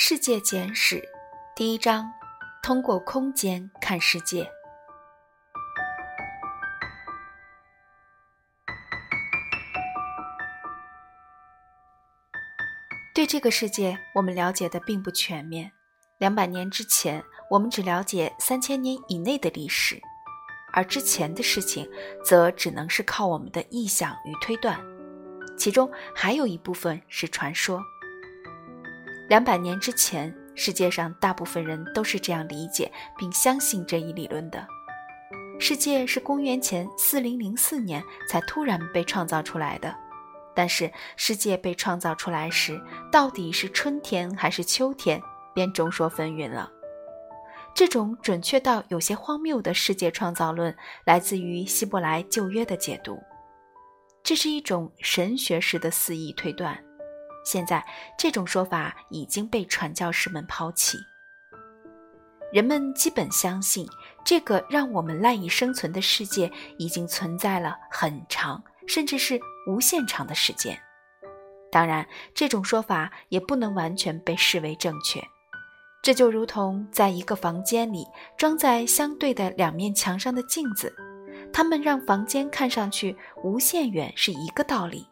世界简史第一章：通过空间看世界。对这个世界，我们了解的并不全面。两百年之前，我们只了解三千年以内的历史，而之前的事情，则只能是靠我们的臆想与推断。其中还有一部分是传说。两百年之前，世界上大部分人都是这样理解并相信这一理论的：世界是公元前四零零四年才突然被创造出来的。但是，世界被创造出来时，到底是春天还是秋天，便众说纷纭了。这种准确到有些荒谬的世界创造论，来自于希伯来旧约的解读。这是一种神学式的肆意推断。现在这种说法已经被传教士们抛弃。人们基本相信，这个让我们赖以生存的世界已经存在了很长，甚至是无限长的时间。当然，这种说法也不能完全被视为正确。这就如同在一个房间里装在相对的两面墙上的镜子，它们让房间看上去无限远，是一个道理。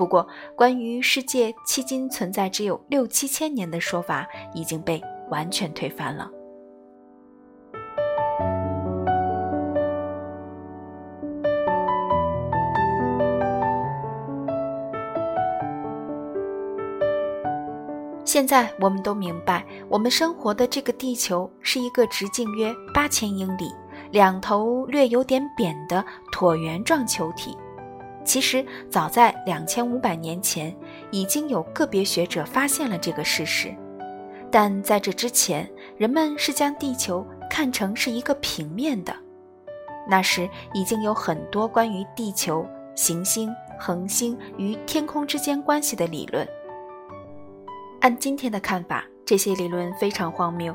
不过，关于世界迄今存在只有六七千年的说法已经被完全推翻了。现在我们都明白，我们生活的这个地球是一个直径约八千英里、两头略有点扁的椭圆状球体。其实，早在两千五百年前，已经有个别学者发现了这个事实。但在这之前，人们是将地球看成是一个平面的。那时已经有很多关于地球、行星、恒星与天空之间关系的理论。按今天的看法，这些理论非常荒谬。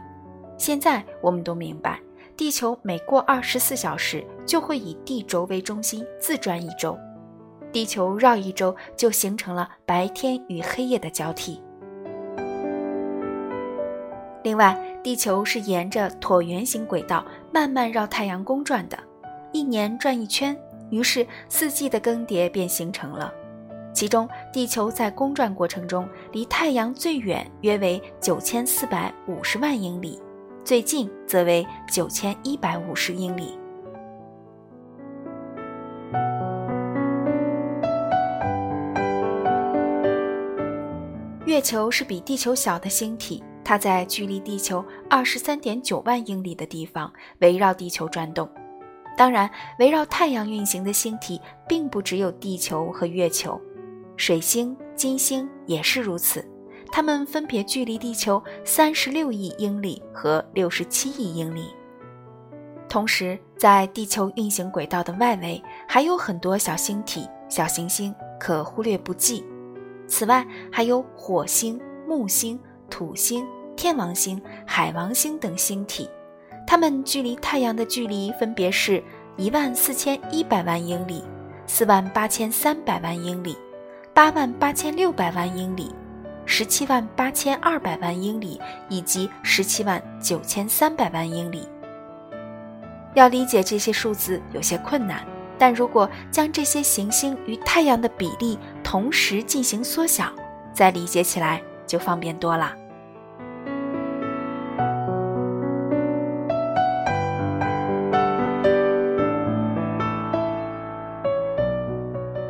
现在我们都明白，地球每过二十四小时就会以地轴为中心自转一周。地球绕一周，就形成了白天与黑夜的交替。另外，地球是沿着椭圆形轨道慢慢绕太阳公转的，一年转一圈，于是四季的更迭便形成了。其中，地球在公转过程中离太阳最远约为九千四百五十万英里，最近则为九千一百五十英里。月球是比地球小的星体，它在距离地球二十三点九万英里的地方围绕地球转动。当然，围绕太阳运行的星体并不只有地球和月球，水星、金星也是如此。它们分别距离地球三十六亿英里和六十七亿英里。同时，在地球运行轨道的外围还有很多小星体、小行星，可忽略不计。此外，还有火星、木星、土星、天王星、海王星等星体，它们距离太阳的距离分别是一万四千一百万英里、四万八千三百万英里、八万八千六百万英里、十七万八千二百万英里以及十七万九千三百万英里。要理解这些数字有些困难。但如果将这些行星与太阳的比例同时进行缩小，再理解起来就方便多了。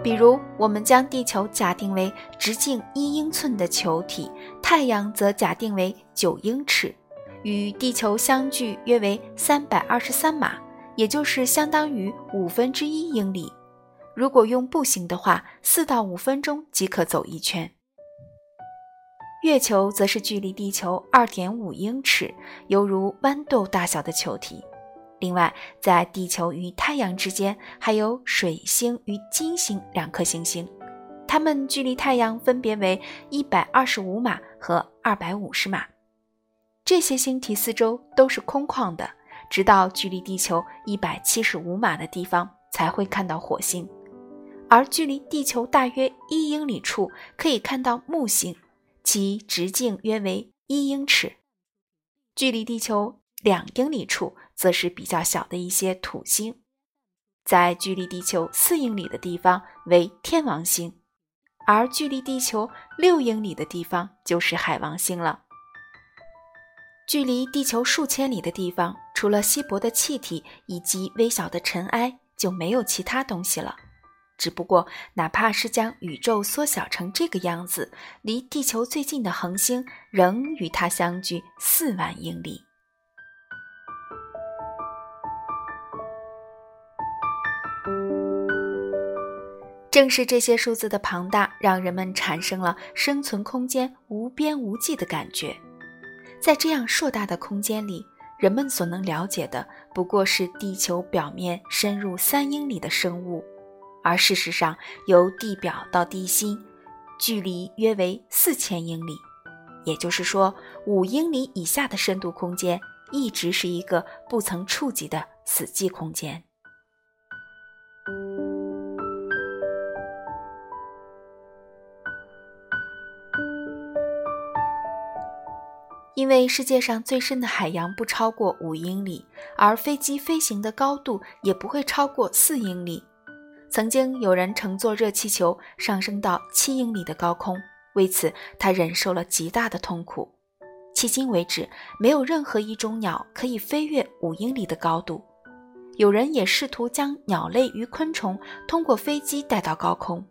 比如，我们将地球假定为直径一英寸的球体，太阳则假定为九英尺，与地球相距约为三百二十三码。也就是相当于五分之一英里。如果用步行的话，四到五分钟即可走一圈。月球则是距离地球二点五英尺，犹如豌豆大小的球体。另外，在地球与太阳之间还有水星与金星两颗行星，它们距离太阳分别为一百二十五码和二百五十码。这些星体四周都是空旷的。直到距离地球一百七十五码的地方才会看到火星，而距离地球大约一英里处可以看到木星，其直径约为一英尺；距离地球两英里处，则是比较小的一些土星；在距离地球四英里的地方为天王星，而距离地球六英里的地方就是海王星了。距离地球数千里的地方，除了稀薄的气体以及微小的尘埃，就没有其他东西了。只不过，哪怕是将宇宙缩小成这个样子，离地球最近的恒星仍与它相距四万英里。正是这些数字的庞大，让人们产生了生存空间无边无际的感觉。在这样硕大的空间里，人们所能了解的不过是地球表面深入三英里的生物。而事实上，由地表到地心，距离约为四千英里，也就是说，五英里以下的深度空间一直是一个不曾触及的死寂空间。因为世界上最深的海洋不超过五英里，而飞机飞行的高度也不会超过四英里。曾经有人乘坐热气球上升到七英里的高空，为此他忍受了极大的痛苦。迄今为止，没有任何一种鸟可以飞越五英里的高度。有人也试图将鸟类与昆虫通过飞机带到高空，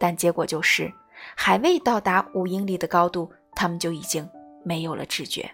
但结果就是，还未到达五英里的高度，它们就已经没有了知觉。